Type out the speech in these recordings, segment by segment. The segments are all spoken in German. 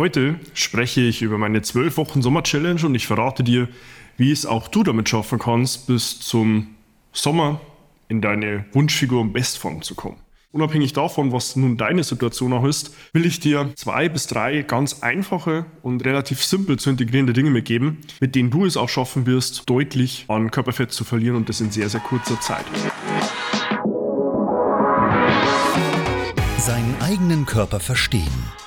Heute spreche ich über meine 12 Wochen Sommer-Challenge und ich verrate dir, wie es auch du damit schaffen kannst, bis zum Sommer in deine Wunschfigur und Bestform zu kommen. Unabhängig davon, was nun deine Situation auch ist, will ich dir zwei bis drei ganz einfache und relativ simpel zu integrierende Dinge mitgeben, mit denen du es auch schaffen wirst, deutlich an Körperfett zu verlieren und das in sehr, sehr kurzer Zeit. Seinen eigenen Körper verstehen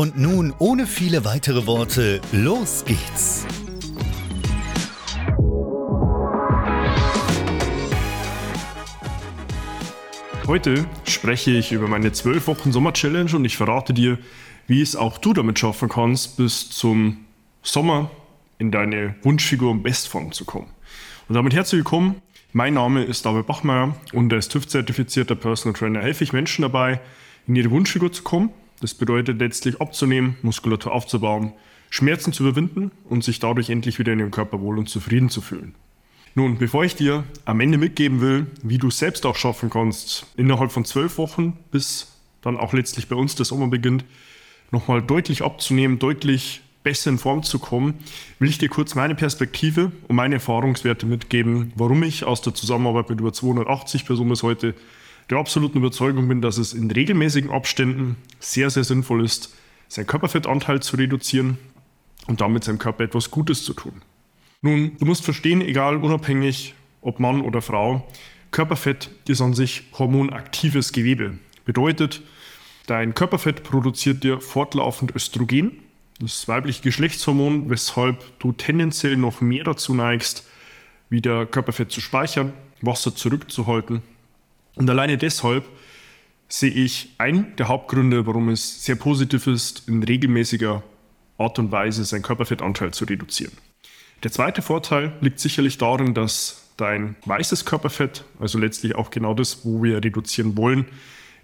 Und nun, ohne viele weitere Worte, los geht's! Heute spreche ich über meine 12 Wochen Sommer-Challenge und ich verrate dir, wie es auch du damit schaffen kannst, bis zum Sommer in deine Wunschfigur und Bestform zu kommen. Und damit herzlich willkommen. Mein Name ist David Bachmeier und als TÜV-zertifizierter Personal Trainer helfe ich Menschen dabei, in ihre Wunschfigur zu kommen. Das bedeutet letztlich abzunehmen, Muskulatur aufzubauen, Schmerzen zu überwinden und sich dadurch endlich wieder in ihrem Körper wohl und zufrieden zu fühlen. Nun, bevor ich dir am Ende mitgeben will, wie du es selbst auch schaffen kannst, innerhalb von zwölf Wochen bis dann auch letztlich bei uns der Sommer beginnt, nochmal deutlich abzunehmen, deutlich besser in Form zu kommen, will ich dir kurz meine Perspektive und meine Erfahrungswerte mitgeben, warum ich aus der Zusammenarbeit mit über 280 Personen bis heute der absoluten Überzeugung bin, dass es in regelmäßigen Abständen sehr, sehr sinnvoll ist, seinen Körperfettanteil zu reduzieren und damit seinem Körper etwas Gutes zu tun. Nun, du musst verstehen, egal unabhängig ob Mann oder Frau, Körperfett ist an sich hormonaktives Gewebe. Bedeutet, dein Körperfett produziert dir fortlaufend Östrogen, das weibliche Geschlechtshormon, weshalb du tendenziell noch mehr dazu neigst, wieder Körperfett zu speichern, Wasser zurückzuhalten. Und alleine deshalb sehe ich einen der Hauptgründe, warum es sehr positiv ist, in regelmäßiger Art und Weise seinen Körperfettanteil zu reduzieren. Der zweite Vorteil liegt sicherlich darin, dass dein weißes Körperfett, also letztlich auch genau das, wo wir reduzieren wollen,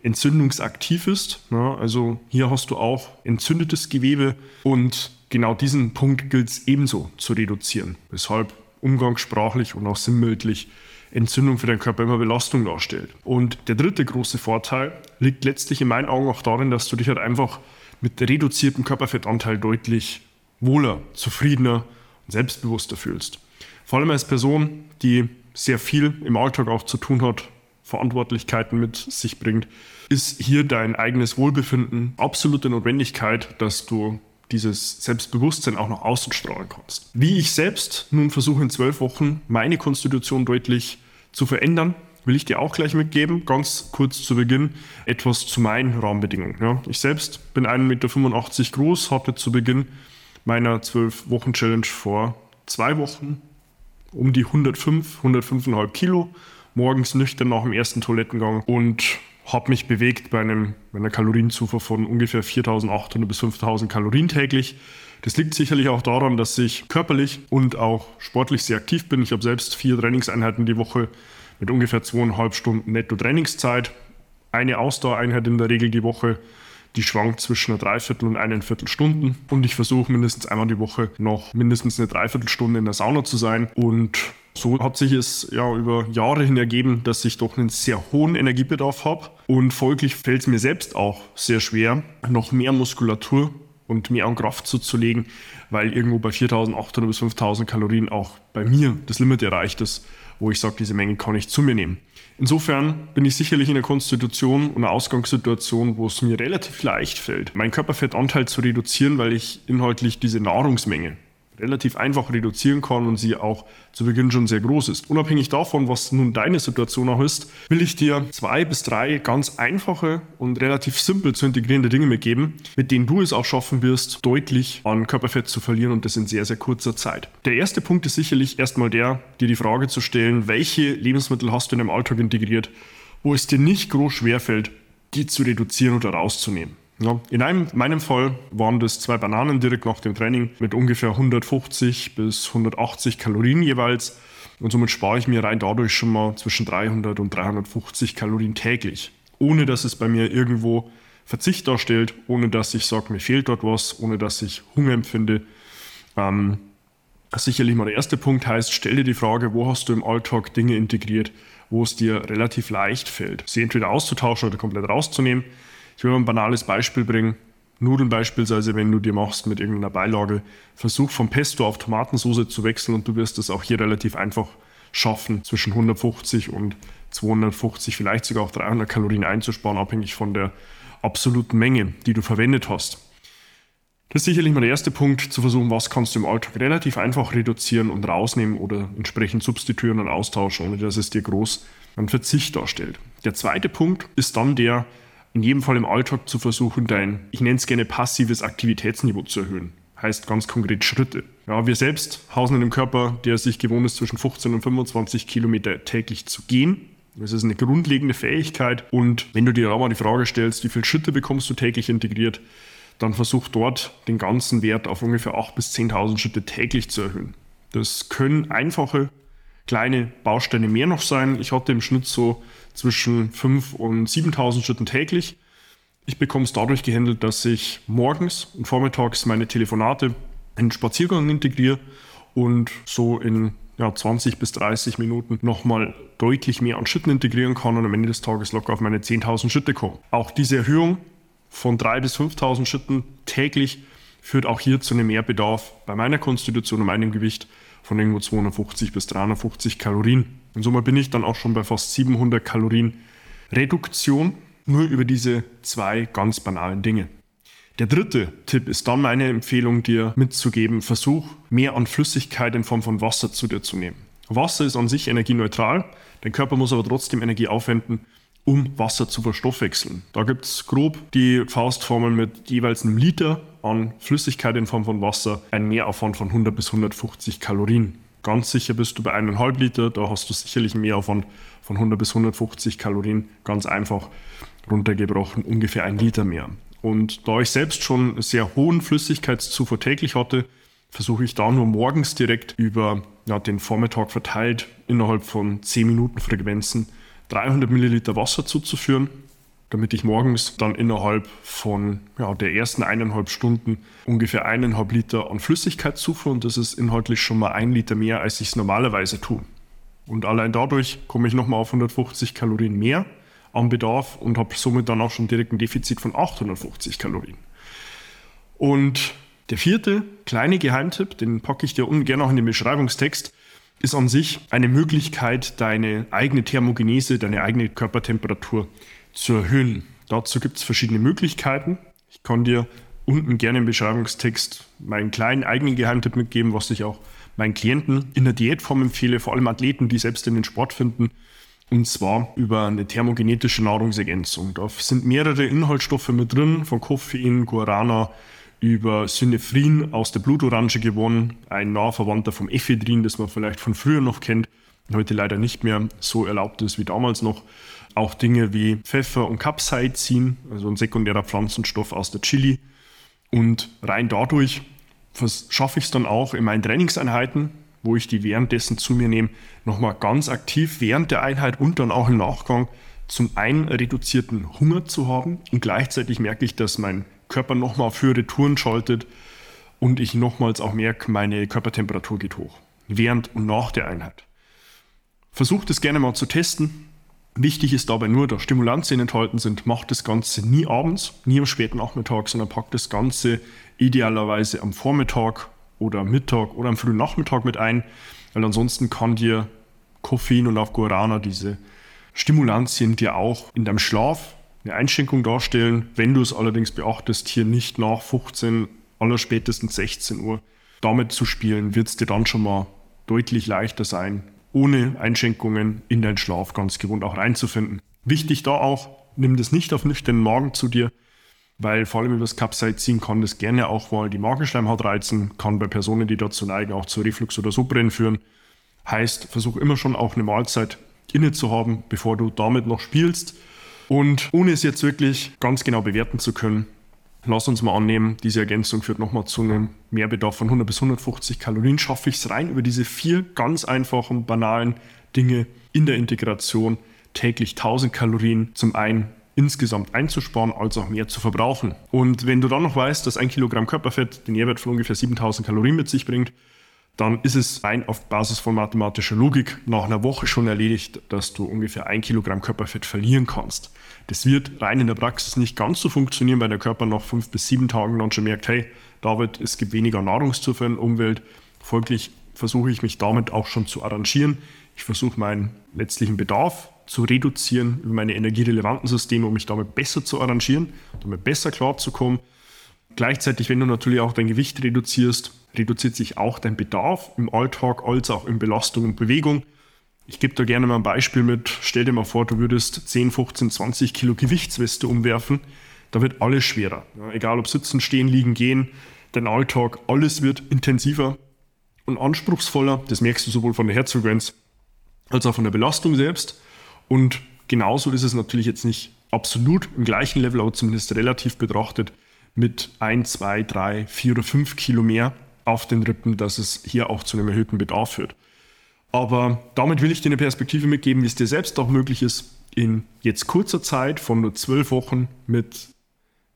entzündungsaktiv ist. Also hier hast du auch entzündetes Gewebe und genau diesen Punkt gilt es ebenso zu reduzieren, weshalb umgangssprachlich und auch sinnbildlich Entzündung für deinen Körper immer Belastung darstellt. Und der dritte große Vorteil liegt letztlich in meinen Augen auch darin, dass du dich halt einfach mit reduziertem Körperfettanteil deutlich wohler, zufriedener und selbstbewusster fühlst. Vor allem als Person, die sehr viel im Alltag auch zu tun hat, Verantwortlichkeiten mit sich bringt, ist hier dein eigenes Wohlbefinden absolute Notwendigkeit, dass du dieses Selbstbewusstsein auch nach außen strahlen kannst. Wie ich selbst nun versuche in zwölf Wochen meine Konstitution deutlich zu verändern, will ich dir auch gleich mitgeben. Ganz kurz zu Beginn etwas zu meinen Rahmenbedingungen. Ja, ich selbst bin 1,85 Meter groß, hatte zu Beginn meiner zwölf Wochen Challenge vor zwei Wochen um die 105, 105,5 Kilo, morgens nüchtern nach dem ersten Toilettengang und habe mich bewegt bei, einem, bei einer Kalorienzufuhr von ungefähr 4800 bis 5000 Kalorien täglich. Das liegt sicherlich auch daran, dass ich körperlich und auch sportlich sehr aktiv bin. Ich habe selbst vier Trainingseinheiten die Woche mit ungefähr zweieinhalb Stunden Netto-Trainingszeit. Eine Ausdauereinheit in der Regel die Woche, die schwankt zwischen einer Dreiviertel und einen Viertelstunden. Und ich versuche mindestens einmal die Woche noch mindestens eine Dreiviertelstunde in der Sauna zu sein und so hat sich es ja über Jahre hin ergeben, dass ich doch einen sehr hohen Energiebedarf habe und folglich fällt es mir selbst auch sehr schwer, noch mehr Muskulatur und mehr an Kraft zuzulegen, weil irgendwo bei 4800 bis 5000 Kalorien auch bei mir das Limit erreicht ist, wo ich sage, diese Menge kann ich zu mir nehmen. Insofern bin ich sicherlich in einer Konstitution und einer Ausgangssituation, wo es mir relativ leicht fällt, meinen Körperfettanteil zu reduzieren, weil ich inhaltlich diese Nahrungsmenge relativ einfach reduzieren kann und sie auch zu Beginn schon sehr groß ist. Unabhängig davon, was nun deine Situation auch ist, will ich dir zwei bis drei ganz einfache und relativ simpel zu integrierende Dinge mitgeben, mit denen du es auch schaffen wirst, deutlich an Körperfett zu verlieren und das in sehr, sehr kurzer Zeit. Der erste Punkt ist sicherlich erstmal der, dir die Frage zu stellen, welche Lebensmittel hast du in deinem Alltag integriert, wo es dir nicht groß schwerfällt, die zu reduzieren oder rauszunehmen. Ja, in einem, meinem Fall waren das zwei Bananen direkt nach dem Training mit ungefähr 150 bis 180 Kalorien jeweils. Und somit spare ich mir rein dadurch schon mal zwischen 300 und 350 Kalorien täglich. Ohne dass es bei mir irgendwo Verzicht darstellt, ohne dass ich sage, mir fehlt dort was, ohne dass ich Hunger empfinde. Ähm, sicherlich mal der erste Punkt heißt, stell dir die Frage, wo hast du im Alltag Dinge integriert, wo es dir relativ leicht fällt, sie entweder auszutauschen oder komplett rauszunehmen. Ich will mal ein banales Beispiel bringen. Nudeln beispielsweise, wenn du dir machst mit irgendeiner Beilage, versuch vom Pesto auf Tomatensauce zu wechseln und du wirst es auch hier relativ einfach schaffen, zwischen 150 und 250, vielleicht sogar auch 300 Kalorien einzusparen, abhängig von der absoluten Menge, die du verwendet hast. Das ist sicherlich mal der erste Punkt, zu versuchen, was kannst du im Alltag relativ einfach reduzieren und rausnehmen oder entsprechend substituieren und austauschen, ohne dass es dir groß einen Verzicht darstellt. Der zweite Punkt ist dann der, in jedem Fall im Alltag zu versuchen, dein, ich nenne es gerne passives Aktivitätsniveau zu erhöhen. Heißt ganz konkret Schritte. Ja, wir selbst hausen in einem Körper, der sich gewohnt ist, zwischen 15 und 25 Kilometer täglich zu gehen. Das ist eine grundlegende Fähigkeit. Und wenn du dir auch mal die Frage stellst, wie viele Schritte bekommst du täglich integriert, dann versuch dort den ganzen Wert auf ungefähr 8.000 bis 10.000 Schritte täglich zu erhöhen. Das können einfache kleine Bausteine mehr noch sein. Ich hatte im Schnitt so zwischen 5.000 und 7.000 Schritten täglich. Ich bekomme es dadurch gehandelt, dass ich morgens und vormittags meine Telefonate in den Spaziergang integriere und so in ja, 20 bis 30 Minuten nochmal deutlich mehr an Schritten integrieren kann und am Ende des Tages locker auf meine 10.000 Schritte komme. Auch diese Erhöhung von 3.000 bis 5.000 Schritten täglich führt auch hier zu einem Mehrbedarf bei meiner Konstitution und meinem Gewicht von irgendwo 250 bis 350 Kalorien. Und somit bin ich dann auch schon bei fast 700 Kalorien Reduktion, nur über diese zwei ganz banalen Dinge. Der dritte Tipp ist dann meine Empfehlung, dir mitzugeben, versuch mehr an Flüssigkeit in Form von Wasser zu dir zu nehmen. Wasser ist an sich energieneutral, dein Körper muss aber trotzdem Energie aufwenden, um Wasser zu verstoffwechseln. Da gibt es grob die Faustformel mit jeweils einem Liter an Flüssigkeit in Form von Wasser, ein Mehraufwand von 100 bis 150 Kalorien. Ganz sicher bist du bei 1,5 Liter, da hast du sicherlich einen Mehraufwand von 100 bis 150 Kalorien, ganz einfach runtergebrochen, ungefähr ein Liter mehr. Und da ich selbst schon sehr hohen Flüssigkeitszufuhr täglich hatte, versuche ich da nur morgens direkt über ja, den Vormittag verteilt innerhalb von 10 Minuten Frequenzen 300 Milliliter Wasser zuzuführen, damit ich morgens dann innerhalb von ja, der ersten eineinhalb Stunden ungefähr eineinhalb Liter an Flüssigkeit zuführe und das ist inhaltlich schon mal ein Liter mehr, als ich es normalerweise tue. Und allein dadurch komme ich nochmal auf 150 Kalorien mehr am Bedarf und habe somit dann auch schon direkt ein Defizit von 850 Kalorien. Und der vierte kleine Geheimtipp, den packe ich dir unten gerne auch in den Beschreibungstext, ist an sich eine Möglichkeit, deine eigene Thermogenese, deine eigene Körpertemperatur zu erhöhen. Dazu gibt es verschiedene Möglichkeiten. Ich kann dir unten gerne im Beschreibungstext meinen kleinen eigenen Geheimtipp mitgeben, was ich auch meinen Klienten in der Diätform empfehle, vor allem Athleten, die selbst in den Sport finden. Und zwar über eine thermogenetische Nahrungsergänzung. Da sind mehrere Inhaltsstoffe mit drin, von Koffein, Guarana, über Synephrin aus der Blutorange gewonnen, ein nah Verwandter vom Ephedrin, das man vielleicht von früher noch kennt, heute leider nicht mehr so erlaubt ist wie damals noch. Auch Dinge wie Pfeffer und Capsaicin, also ein sekundärer Pflanzenstoff aus der Chili. Und rein dadurch schaffe ich es dann auch in meinen Trainingseinheiten, wo ich die währenddessen zu mir nehme, nochmal ganz aktiv während der Einheit und dann auch im Nachgang zum einen reduzierten Hunger zu haben und gleichzeitig merke ich, dass mein Körper nochmal auf höhere Touren schaltet und ich nochmals auch merke, meine Körpertemperatur geht hoch. Während und nach der Einheit. Versucht es gerne mal zu testen. Wichtig ist dabei nur, dass Stimulantien enthalten sind, macht das Ganze nie abends, nie am späten Nachmittag, sondern packt das Ganze idealerweise am Vormittag oder am Mittag oder am frühen Nachmittag mit ein, weil ansonsten kann dir Koffein und auch Guarana, diese Stimulantien, dir auch in deinem Schlaf eine Einschränkung darstellen. Wenn du es allerdings beachtest, hier nicht nach 15, aller spätestens 16 Uhr damit zu spielen, wird es dir dann schon mal deutlich leichter sein, ohne Einschränkungen in deinen Schlaf ganz gewohnt auch reinzufinden. Wichtig da auch, nimm das nicht auf nüchternen Magen zu dir, weil vor allem über das Capsaicin kann das gerne auch mal die Magenschleimhaut reizen, kann bei Personen, die dazu neigen, auch zu Reflux oder Sodbrennen führen. Heißt, versuch immer schon auch eine Mahlzeit inne zu haben, bevor du damit noch spielst. Und ohne es jetzt wirklich ganz genau bewerten zu können, lass uns mal annehmen, diese Ergänzung führt nochmal zu einem Mehrbedarf von 100 bis 150 Kalorien. Schaffe ich es rein über diese vier ganz einfachen, banalen Dinge in der Integration täglich 1000 Kalorien zum einen insgesamt einzusparen, als auch mehr zu verbrauchen. Und wenn du dann noch weißt, dass ein Kilogramm Körperfett den Nährwert von ungefähr 7000 Kalorien mit sich bringt, dann ist es rein auf Basis von mathematischer Logik nach einer Woche schon erledigt, dass du ungefähr ein Kilogramm Körperfett verlieren kannst. Das wird rein in der Praxis nicht ganz so funktionieren, weil der Körper nach fünf bis sieben Tagen dann schon merkt, hey, David, es gibt weniger Nahrungszufuhr in der Umwelt. Folglich versuche ich mich damit auch schon zu arrangieren. Ich versuche meinen letztlichen Bedarf zu reduzieren über meine energierelevanten Systeme, um mich damit besser zu arrangieren, damit besser klarzukommen. Gleichzeitig, wenn du natürlich auch dein Gewicht reduzierst, reduziert sich auch dein Bedarf im Alltag als auch in Belastung und Bewegung. Ich gebe da gerne mal ein Beispiel mit. Stell dir mal vor, du würdest 10, 15, 20 Kilo Gewichtsweste umwerfen. Da wird alles schwerer. Ja, egal ob sitzen, stehen, liegen, gehen, dein Alltag, alles wird intensiver und anspruchsvoller. Das merkst du sowohl von der Herzfrequenz als auch von der Belastung selbst. Und genauso ist es natürlich jetzt nicht absolut im gleichen Level, aber zumindest relativ betrachtet mit 1, 2, 3, 4 oder 5 Kilo mehr auf den Rippen, dass es hier auch zu einem erhöhten Bedarf führt. Aber damit will ich dir eine Perspektive mitgeben, wie es dir selbst auch möglich ist, in jetzt kurzer Zeit von nur zwölf Wochen mit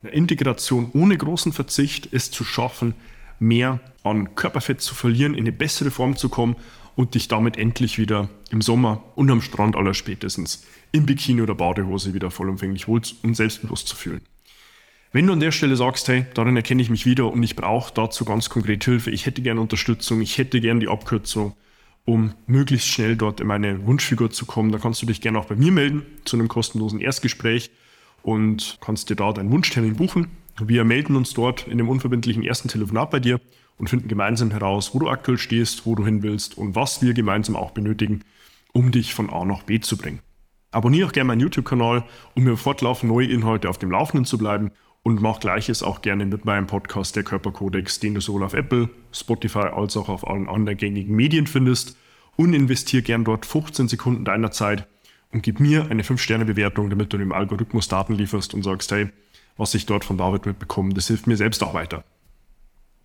einer Integration ohne großen Verzicht es zu schaffen, mehr an Körperfett zu verlieren, in eine bessere Form zu kommen und dich damit endlich wieder im Sommer und am Strand aller spätestens im Bikini oder Badehose wieder vollumfänglich wohl und selbstbewusst zu fühlen. Wenn du an der Stelle sagst, hey, darin erkenne ich mich wieder und ich brauche dazu ganz konkret Hilfe, ich hätte gerne Unterstützung, ich hätte gerne die Abkürzung, um möglichst schnell dort in meine Wunschfigur zu kommen, dann kannst du dich gerne auch bei mir melden zu einem kostenlosen Erstgespräch und kannst dir da deinen Wunschtermin buchen. Wir melden uns dort in dem unverbindlichen ersten Telefonat bei dir und finden gemeinsam heraus, wo du aktuell stehst, wo du hin willst und was wir gemeinsam auch benötigen, um dich von A nach B zu bringen. Abonniere auch gerne meinen YouTube-Kanal, um mir fortlaufend neue Inhalte auf dem Laufenden zu bleiben und mach gleiches auch gerne mit meinem Podcast Der Körperkodex, den du sowohl auf Apple, Spotify als auch auf allen anderen gängigen Medien findest und investiere gern dort 15 Sekunden deiner Zeit und gib mir eine 5-Sterne-Bewertung, damit du dem Algorithmus Daten lieferst und sagst, hey, was ich dort von David mitbekomme, das hilft mir selbst auch weiter.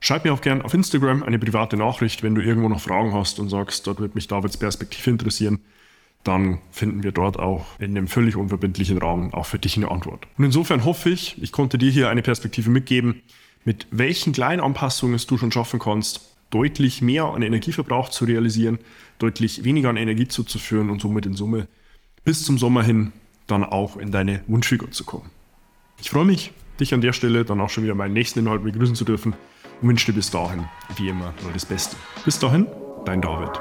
Schreib mir auch gern auf Instagram eine private Nachricht, wenn du irgendwo noch Fragen hast und sagst, dort wird mich Davids Perspektive interessieren dann finden wir dort auch in einem völlig unverbindlichen Rahmen auch für dich eine Antwort. Und insofern hoffe ich, ich konnte dir hier eine Perspektive mitgeben, mit welchen kleinen Anpassungen du schon schaffen kannst, deutlich mehr an Energieverbrauch zu realisieren, deutlich weniger an Energie zuzuführen und somit in Summe bis zum Sommer hin dann auch in deine Wunschfigur zu kommen. Ich freue mich, dich an der Stelle dann auch schon wieder meinen nächsten Inhalt begrüßen zu dürfen und wünsche dir bis dahin, wie immer, nur das Beste. Bis dahin, dein David.